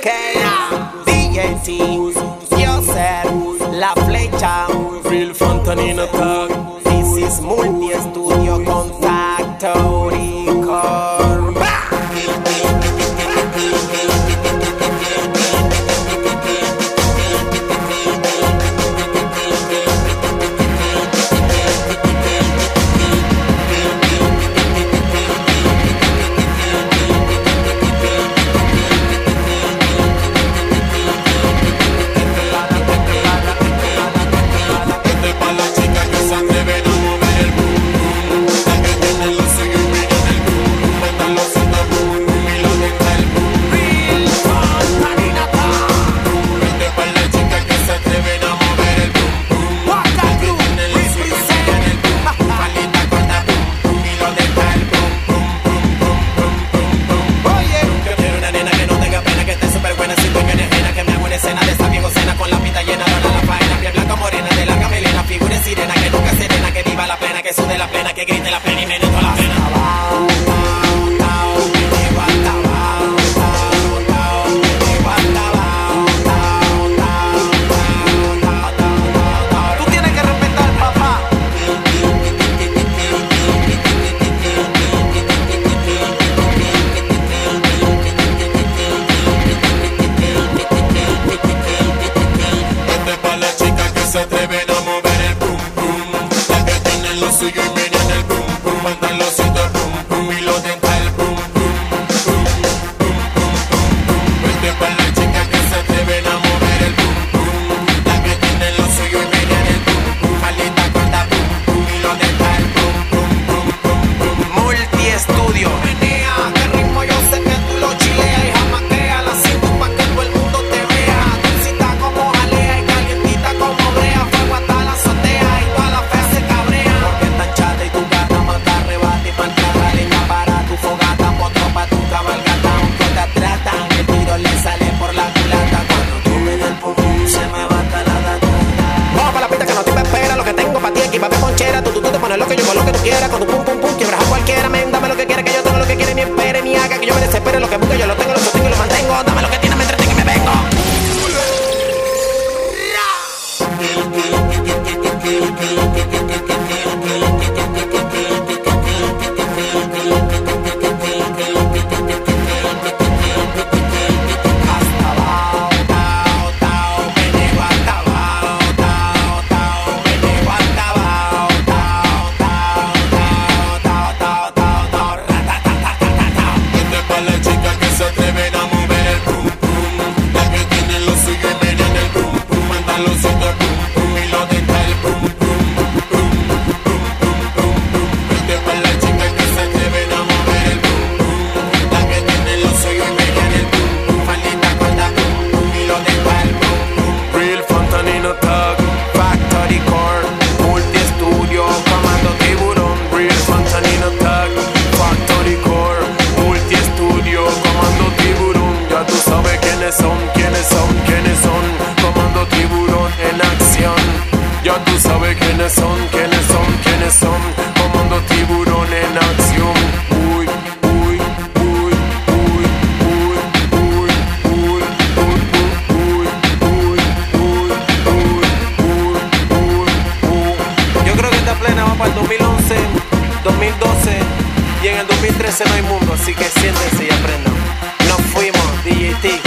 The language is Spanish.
que DJ Teams, Joseph, La Flecha, Real Fontanino Talk, this is Moon up. quiera, con tu pum pum pum, quiebras a cualquiera, men, dame lo que quiera, que yo tengo lo que quiere, ni espere, ni haga, que yo me desespere, lo que busque yo lo tengo. Y en el 2013 no hay mundo, así que siéntense y aprendan. Nos fuimos, DJT.